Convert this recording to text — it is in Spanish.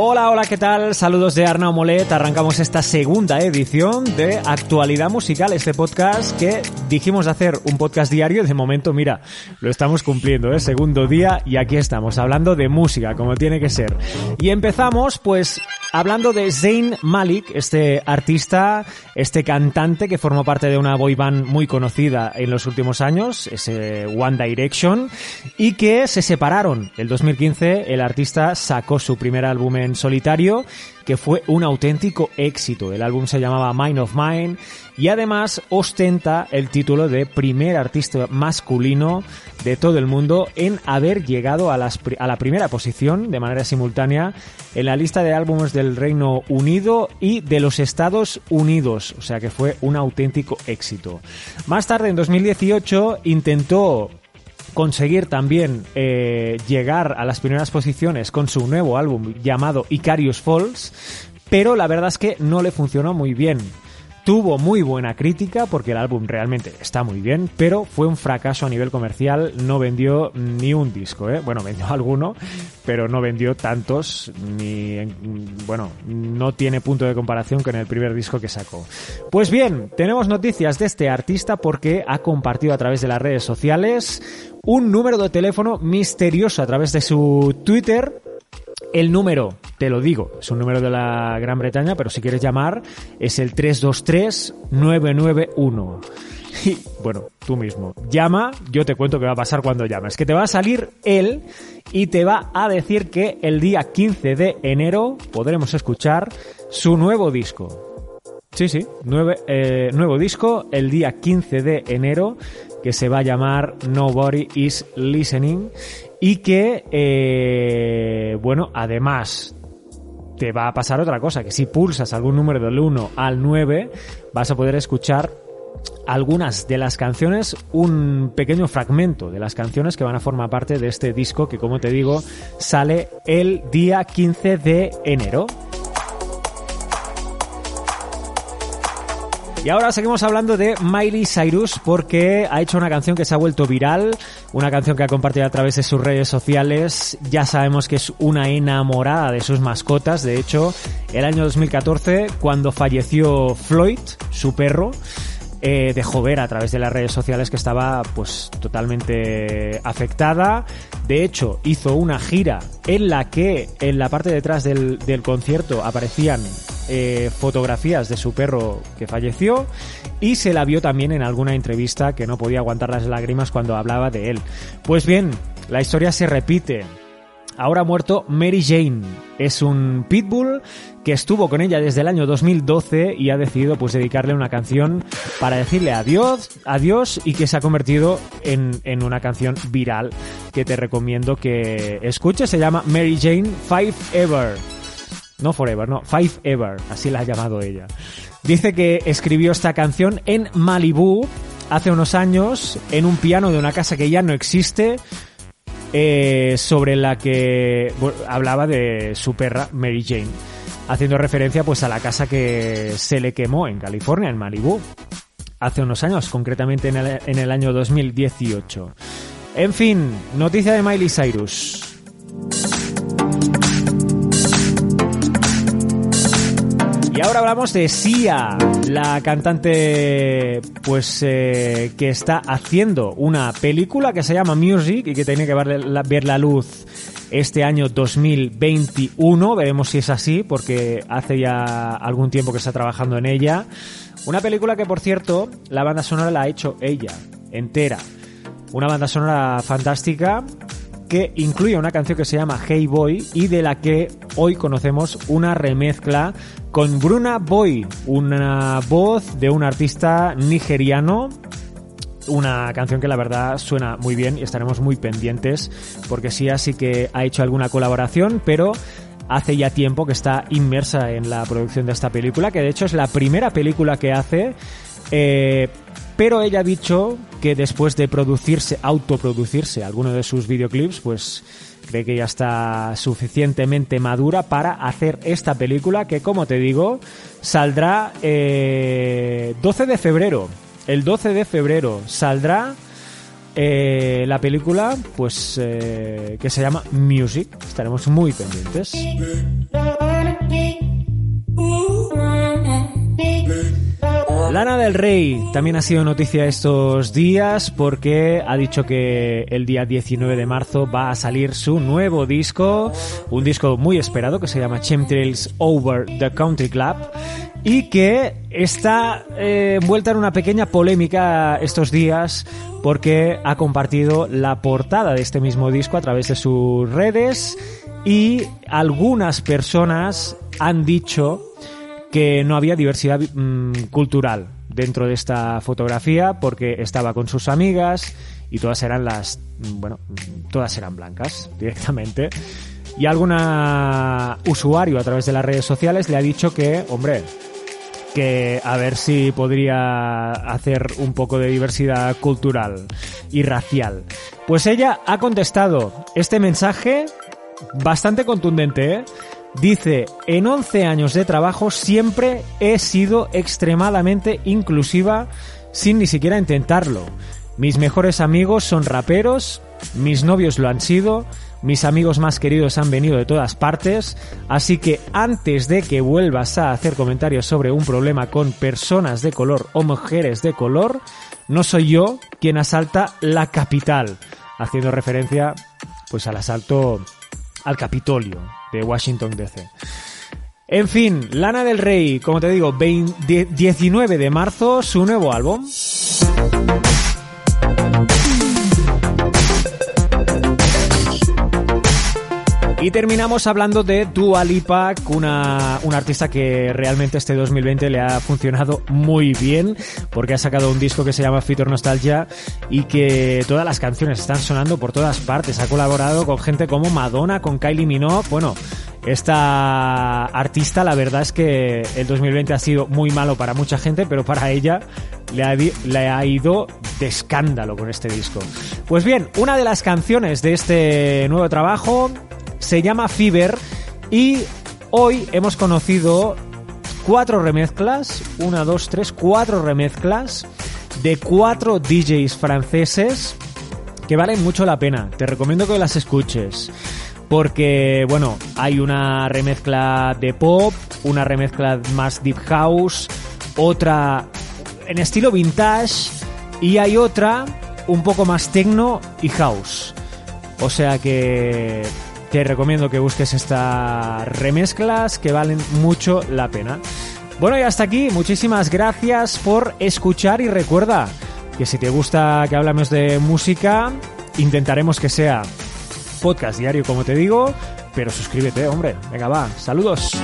Hola, hola, ¿qué tal? Saludos de Arnau Molet. Arrancamos esta segunda edición de Actualidad Musical, este podcast que dijimos hacer un podcast diario. De momento, mira, lo estamos cumpliendo, ¿eh? Segundo día y aquí estamos, hablando de música, como tiene que ser. Y empezamos, pues, hablando de Zayn Malik, este artista, este cantante que formó parte de una boy band muy conocida en los últimos años, ese One Direction, y que se separaron. El 2015 el artista sacó su primer álbum en solitario, que fue un auténtico éxito. El álbum se llamaba Mind of Mine y además ostenta el título de primer artista masculino de todo el mundo en haber llegado a, a la primera posición de manera simultánea en la lista de álbumes del Reino Unido y de los Estados Unidos, o sea que fue un auténtico éxito. Más tarde, en 2018, intentó conseguir también eh, llegar a las primeras posiciones con su nuevo álbum llamado Icarius Falls, pero la verdad es que no le funcionó muy bien. Tuvo muy buena crítica porque el álbum realmente está muy bien, pero fue un fracaso a nivel comercial, no vendió ni un disco, ¿eh? Bueno, vendió alguno, pero no vendió tantos, ni, bueno, no tiene punto de comparación con el primer disco que sacó. Pues bien, tenemos noticias de este artista porque ha compartido a través de las redes sociales un número de teléfono misterioso a través de su Twitter el número, te lo digo, es un número de la Gran Bretaña, pero si quieres llamar es el 323-991. Y bueno, tú mismo. Llama, yo te cuento qué va a pasar cuando llames. Que te va a salir él y te va a decir que el día 15 de enero podremos escuchar su nuevo disco. Sí, sí, eh, nuevo disco el día 15 de enero que se va a llamar Nobody is Listening y que, eh, bueno, además te va a pasar otra cosa, que si pulsas algún número del 1 al 9 vas a poder escuchar algunas de las canciones, un pequeño fragmento de las canciones que van a formar parte de este disco que, como te digo, sale el día 15 de enero. Y ahora seguimos hablando de Miley Cyrus porque ha hecho una canción que se ha vuelto viral, una canción que ha compartido a través de sus redes sociales. Ya sabemos que es una enamorada de sus mascotas. De hecho, el año 2014, cuando falleció Floyd, su perro, eh, dejó ver a través de las redes sociales que estaba pues totalmente afectada. De hecho, hizo una gira en la que en la parte detrás del, del concierto aparecían eh, fotografías de su perro que falleció y se la vio también en alguna entrevista que no podía aguantar las lágrimas cuando hablaba de él. Pues bien, la historia se repite. Ahora ha muerto Mary Jane. Es un pitbull que estuvo con ella desde el año 2012 y ha decidido pues dedicarle una canción para decirle adiós, adiós y que se ha convertido en, en una canción viral que te recomiendo que escuches. Se llama Mary Jane Five Ever. No Forever, no, Five Ever, así la ha llamado ella. Dice que escribió esta canción en Malibu hace unos años, en un piano de una casa que ya no existe, eh, sobre la que hablaba de su perra Mary Jane, haciendo referencia pues a la casa que se le quemó en California, en Malibu, hace unos años, concretamente en el, en el año 2018. En fin, noticia de Miley Cyrus. Y ahora hablamos de Sia, la cantante pues eh, que está haciendo una película que se llama Music y que tiene que ver la, ver la luz este año 2021. Veremos si es así porque hace ya algún tiempo que está trabajando en ella. Una película que por cierto la banda sonora la ha hecho ella, entera. Una banda sonora fantástica que incluye una canción que se llama Hey Boy y de la que hoy conocemos una remezcla con Bruna Boy, una voz de un artista nigeriano una canción que la verdad suena muy bien y estaremos muy pendientes porque sí así que ha hecho alguna colaboración, pero hace ya tiempo que está inmersa en la producción de esta película, que de hecho es la primera película que hace, eh, pero ella ha dicho que después de producirse, autoproducirse alguno de sus videoclips, pues cree que ya está suficientemente madura para hacer esta película que, como te digo, saldrá eh, 12 de febrero. El 12 de febrero saldrá eh, la película, pues eh, que se llama Music. Estaremos muy pendientes. Lana del Rey también ha sido noticia estos días porque ha dicho que el día 19 de marzo va a salir su nuevo disco, un disco muy esperado que se llama Chemtrails Over the Country Club y que está eh, envuelta en una pequeña polémica estos días porque ha compartido la portada de este mismo disco a través de sus redes y algunas personas han dicho que no había diversidad mm, cultural dentro de esta fotografía porque estaba con sus amigas y todas eran las, mm, bueno, mm, todas eran blancas directamente. Y alguna usuario a través de las redes sociales le ha dicho que, hombre, que a ver si podría hacer un poco de diversidad cultural y racial. Pues ella ha contestado este mensaje bastante contundente, ¿eh? Dice, en 11 años de trabajo siempre he sido extremadamente inclusiva sin ni siquiera intentarlo. Mis mejores amigos son raperos, mis novios lo han sido, mis amigos más queridos han venido de todas partes, así que antes de que vuelvas a hacer comentarios sobre un problema con personas de color o mujeres de color, no soy yo quien asalta la capital, haciendo referencia pues al asalto al Capitolio de Washington DC. En fin, Lana del Rey, como te digo, 19 de marzo, su nuevo álbum. Y terminamos hablando de Dua Lipa, una, una artista que realmente este 2020 le ha funcionado muy bien, porque ha sacado un disco que se llama Future Nostalgia y que todas las canciones están sonando por todas partes. Ha colaborado con gente como Madonna, con Kylie Minogue, bueno, esta artista, la verdad es que el 2020 ha sido muy malo para mucha gente, pero para ella le ha, le ha, ido de escándalo con este disco. Pues bien, una de las canciones de este nuevo trabajo se llama Fever y hoy hemos conocido cuatro remezclas, una, dos, tres, cuatro remezclas de cuatro DJs franceses que valen mucho la pena. Te recomiendo que las escuches. Porque, bueno, hay una remezcla de pop, una remezcla más deep house, otra en estilo vintage y hay otra un poco más techno y house. O sea que te recomiendo que busques estas remezclas que valen mucho la pena. Bueno, y hasta aquí, muchísimas gracias por escuchar y recuerda que si te gusta que hablamos de música, intentaremos que sea podcast diario, como te digo, pero suscríbete, hombre. Venga, va, saludos.